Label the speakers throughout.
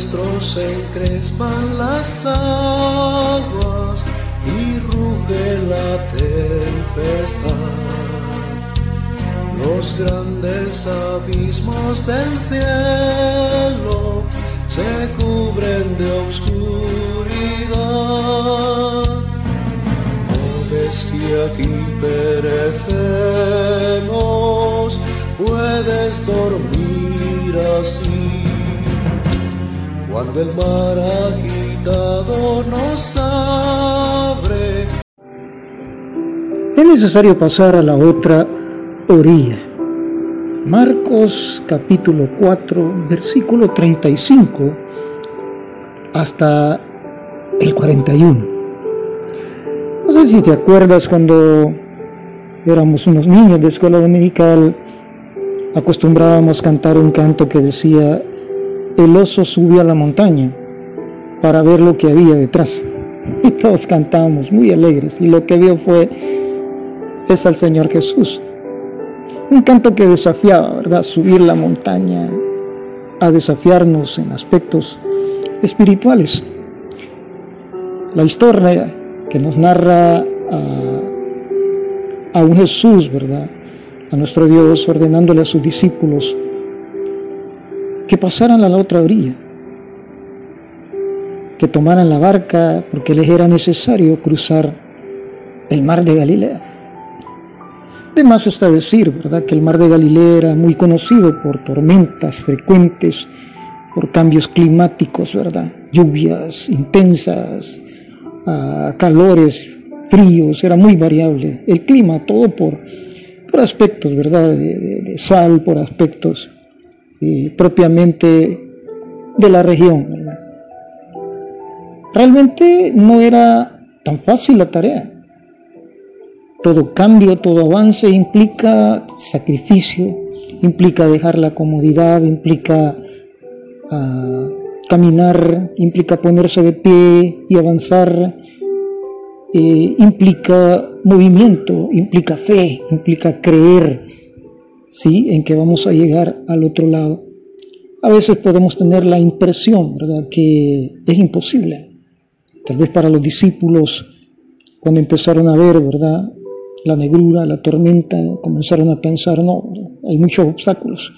Speaker 1: se encrespan las aguas y ruge la tempestad. Los grandes abismos del cielo se cubren de obscuridad. No ves que aquí perecemos, puedes dormir así. Cuando el mar agitado nos abre,
Speaker 2: Es necesario pasar a la otra orilla. Marcos capítulo 4, versículo 35 hasta el 41. No sé si te acuerdas cuando éramos unos niños de escuela dominical, acostumbrábamos cantar un canto que decía, el oso subió a la montaña para ver lo que había detrás. Y todos cantábamos muy alegres y lo que vio fue es al Señor Jesús. Un canto que desafiaba, ¿verdad? Subir la montaña a desafiarnos en aspectos espirituales. La historia que nos narra a, a un Jesús, ¿verdad? A nuestro Dios ordenándole a sus discípulos que pasaran a la otra orilla, que tomaran la barca porque les era necesario cruzar el mar de Galilea. De más está decir, ¿verdad?, que el mar de Galilea era muy conocido por tormentas frecuentes, por cambios climáticos, ¿verdad? Lluvias intensas, uh, calores fríos, era muy variable. El clima, todo por, por aspectos, ¿verdad?, de sal, por aspectos eh, propiamente de la región. Realmente no era tan fácil la tarea. Todo cambio, todo avance implica sacrificio, implica dejar la comodidad, implica uh, caminar, implica ponerse de pie y avanzar, eh, implica movimiento, implica fe, implica creer, ¿sí? En que vamos a llegar al otro lado. A veces podemos tener la impresión, ¿verdad?, que es imposible. Tal vez para los discípulos, cuando empezaron a ver, ¿verdad?, la negrura, la tormenta, comenzaron a pensar, no, hay muchos obstáculos.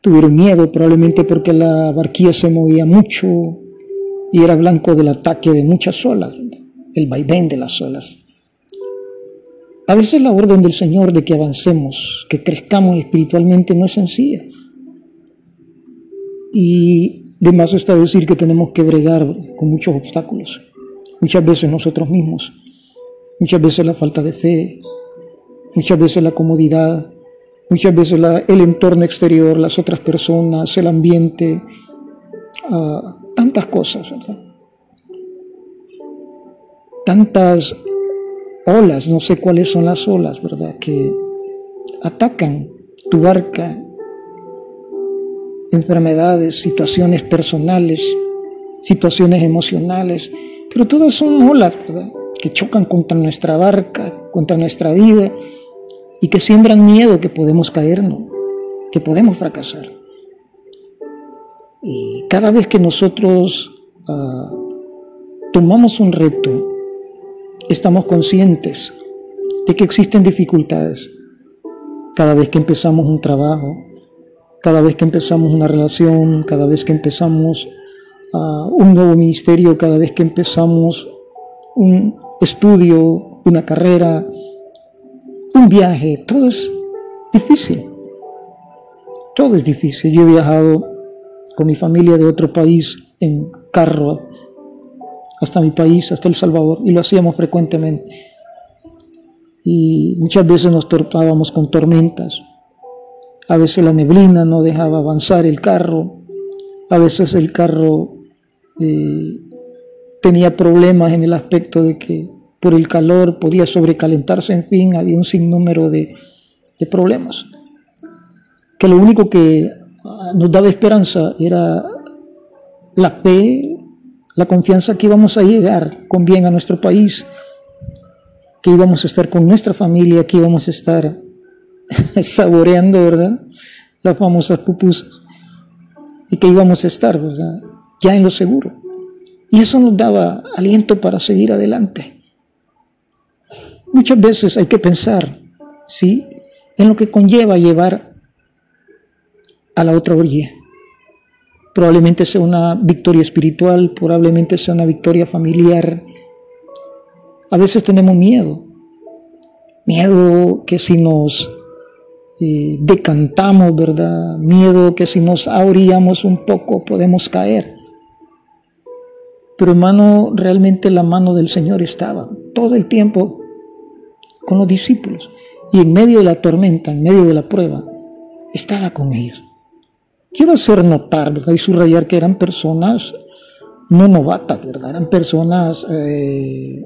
Speaker 2: Tuvieron miedo probablemente porque la barquilla se movía mucho y era blanco del ataque de muchas olas, el vaivén de las olas. A veces la orden del Señor de que avancemos, que crezcamos espiritualmente no es sencilla. Y de más está decir que tenemos que bregar con muchos obstáculos. Muchas veces nosotros mismos, muchas veces la falta de fe, muchas veces la comodidad, muchas veces el entorno exterior, las otras personas, el ambiente, uh, tantas cosas, ¿verdad? Tantas olas, no sé cuáles son las olas, ¿verdad? Que atacan tu barca, enfermedades, situaciones personales, situaciones emocionales, pero todas son olas, ¿verdad? Que chocan contra nuestra barca, contra nuestra vida y que siembran miedo que podemos caernos, que podemos fracasar. Y cada vez que nosotros uh, tomamos un reto, estamos conscientes de que existen dificultades. Cada vez que empezamos un trabajo, cada vez que empezamos una relación, cada vez que empezamos uh, un nuevo ministerio, cada vez que empezamos un estudio, una carrera, un viaje, todo es difícil. Todo es difícil. Yo he viajado con mi familia de otro país en carro hasta mi país, hasta El Salvador, y lo hacíamos frecuentemente. Y muchas veces nos torpábamos con tormentas. A veces la neblina no dejaba avanzar el carro. A veces el carro eh, tenía problemas en el aspecto de que por el calor podía sobrecalentarse, en fin, había un sinnúmero de, de problemas. Que lo único que nos daba esperanza era la fe, la confianza que íbamos a llegar con bien a nuestro país, que íbamos a estar con nuestra familia, que íbamos a estar saboreando, ¿verdad? Las famosas pupusas. y que íbamos a estar. Ya en lo seguro. Y eso nos daba aliento para seguir adelante. Muchas veces hay que pensar, ¿sí? En lo que conlleva llevar a la otra orilla. Probablemente sea una victoria espiritual, probablemente sea una victoria familiar. A veces tenemos miedo. Miedo que si nos eh, decantamos, ¿verdad? Miedo que si nos ahorillamos un poco podemos caer. Pero hermano, realmente la mano del Señor estaba todo el tiempo con los discípulos. Y en medio de la tormenta, en medio de la prueba, estaba con ellos. Quiero hacer notar, ¿verdad? Y subrayar que eran personas no novatas, ¿verdad? Eran personas eh,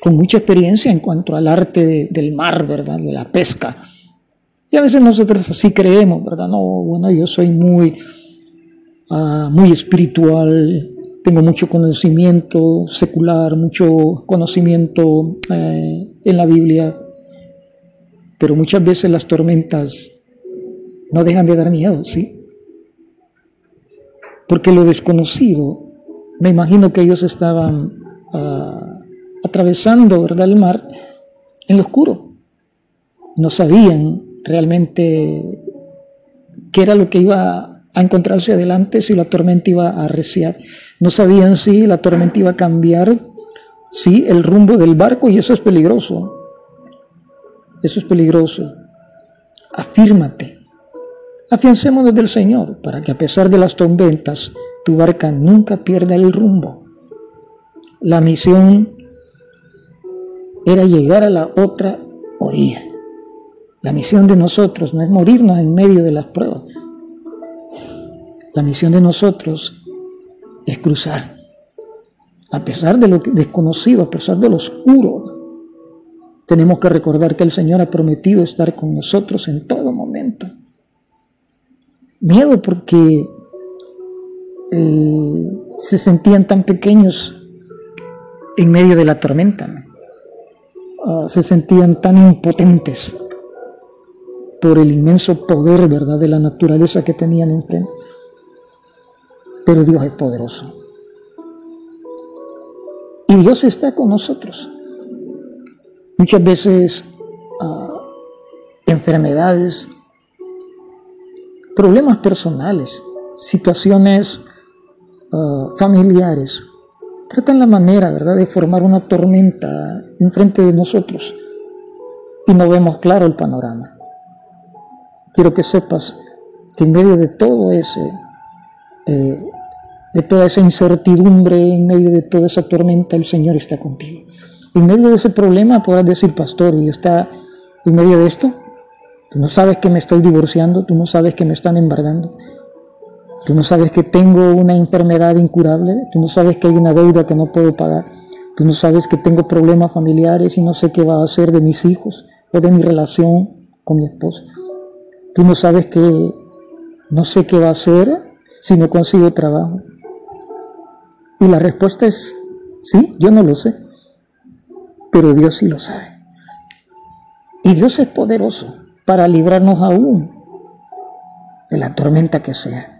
Speaker 2: con mucha experiencia en cuanto al arte del mar, ¿verdad? De la pesca. Y a veces nosotros así creemos, ¿verdad? No, bueno, yo soy muy, uh, muy espiritual, tengo mucho conocimiento secular, mucho conocimiento eh, en la Biblia, pero muchas veces las tormentas no dejan de dar miedo, ¿sí? Porque lo desconocido, me imagino que ellos estaban uh, atravesando, ¿verdad?, el mar en lo oscuro. No sabían realmente qué era lo que iba a encontrarse adelante si la tormenta iba a arreciar. No sabían si la tormenta iba a cambiar, sí, el rumbo del barco y eso es peligroso. Eso es peligroso. Afírmate. Afiancémonos del Señor para que a pesar de las tormentas tu barca nunca pierda el rumbo. La misión era llegar a la otra orilla. La misión de nosotros no es morirnos en medio de las pruebas. La misión de nosotros es cruzar. A pesar de lo desconocido, a pesar de lo oscuro, tenemos que recordar que el Señor ha prometido estar con nosotros en todo momento. Miedo porque eh, se sentían tan pequeños en medio de la tormenta. Ah, se sentían tan impotentes por el inmenso poder, ¿verdad?, de la naturaleza que tenían enfrente. Pero Dios es poderoso. Y Dios está con nosotros. Muchas veces uh, enfermedades, problemas personales, situaciones uh, familiares, tratan la manera, ¿verdad?, de formar una tormenta enfrente de nosotros y no vemos claro el panorama. Quiero que sepas que en medio de todo ese, eh, de toda esa incertidumbre, en medio de toda esa tormenta, el Señor está contigo. En medio de ese problema podrás decir, pastor, y está en medio de esto. Tú no sabes que me estoy divorciando, tú no sabes que me están embargando, tú no sabes que tengo una enfermedad incurable, tú no sabes que hay una deuda que no puedo pagar, tú no sabes que tengo problemas familiares y no sé qué va a hacer de mis hijos o de mi relación con mi esposo. Tú no sabes que no sé qué va a hacer si no consigo trabajo. Y la respuesta es, sí, yo no lo sé, pero Dios sí lo sabe. Y Dios es poderoso para librarnos aún de la tormenta que sea.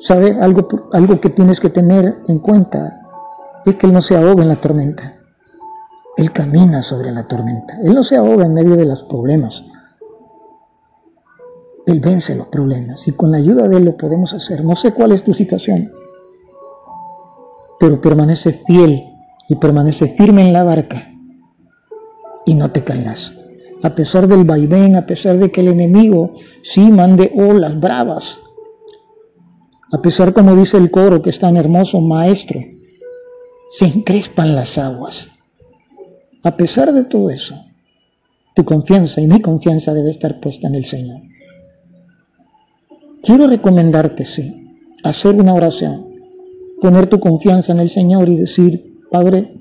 Speaker 2: ¿Sabe? Algo, algo que tienes que tener en cuenta es que Él no se ahoga en la tormenta. Él camina sobre la tormenta. Él no se ahoga en medio de los problemas. Él vence los problemas y con la ayuda de Él lo podemos hacer. No sé cuál es tu situación, pero permanece fiel y permanece firme en la barca y no te caerás. A pesar del vaivén, a pesar de que el enemigo sí mande olas bravas, a pesar como dice el coro que es tan hermoso, maestro, se encrespan las aguas. A pesar de todo eso, tu confianza y mi confianza debe estar puesta en el Señor. Quiero recomendarte, sí, hacer una oración, poner tu confianza en el Señor y decir, Padre,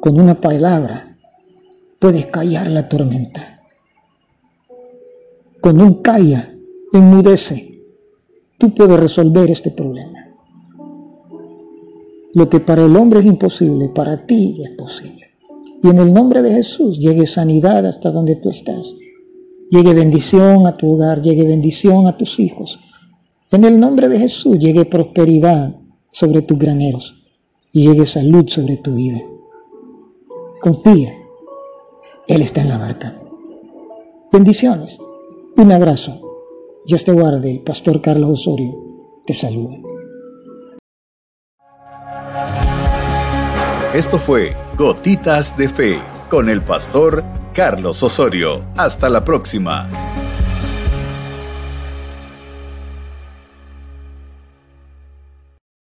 Speaker 2: con una palabra puedes callar la tormenta. Con un calla, enmudece, tú puedes resolver este problema. Lo que para el hombre es imposible, para ti es posible. Y en el nombre de Jesús llegue sanidad hasta donde tú estás llegue bendición a tu hogar, llegue bendición a tus hijos, En el nombre de Jesús llegue prosperidad sobre tus graneros y llegue salud sobre tu vida. Confía, Él está en la barca. Bendiciones, un abrazo. Dios te guarde, el pastor Carlos Osorio te saluda.
Speaker 3: Esto fue Gotitas de Fe con el pastor Carlos Osorio. Hasta la próxima.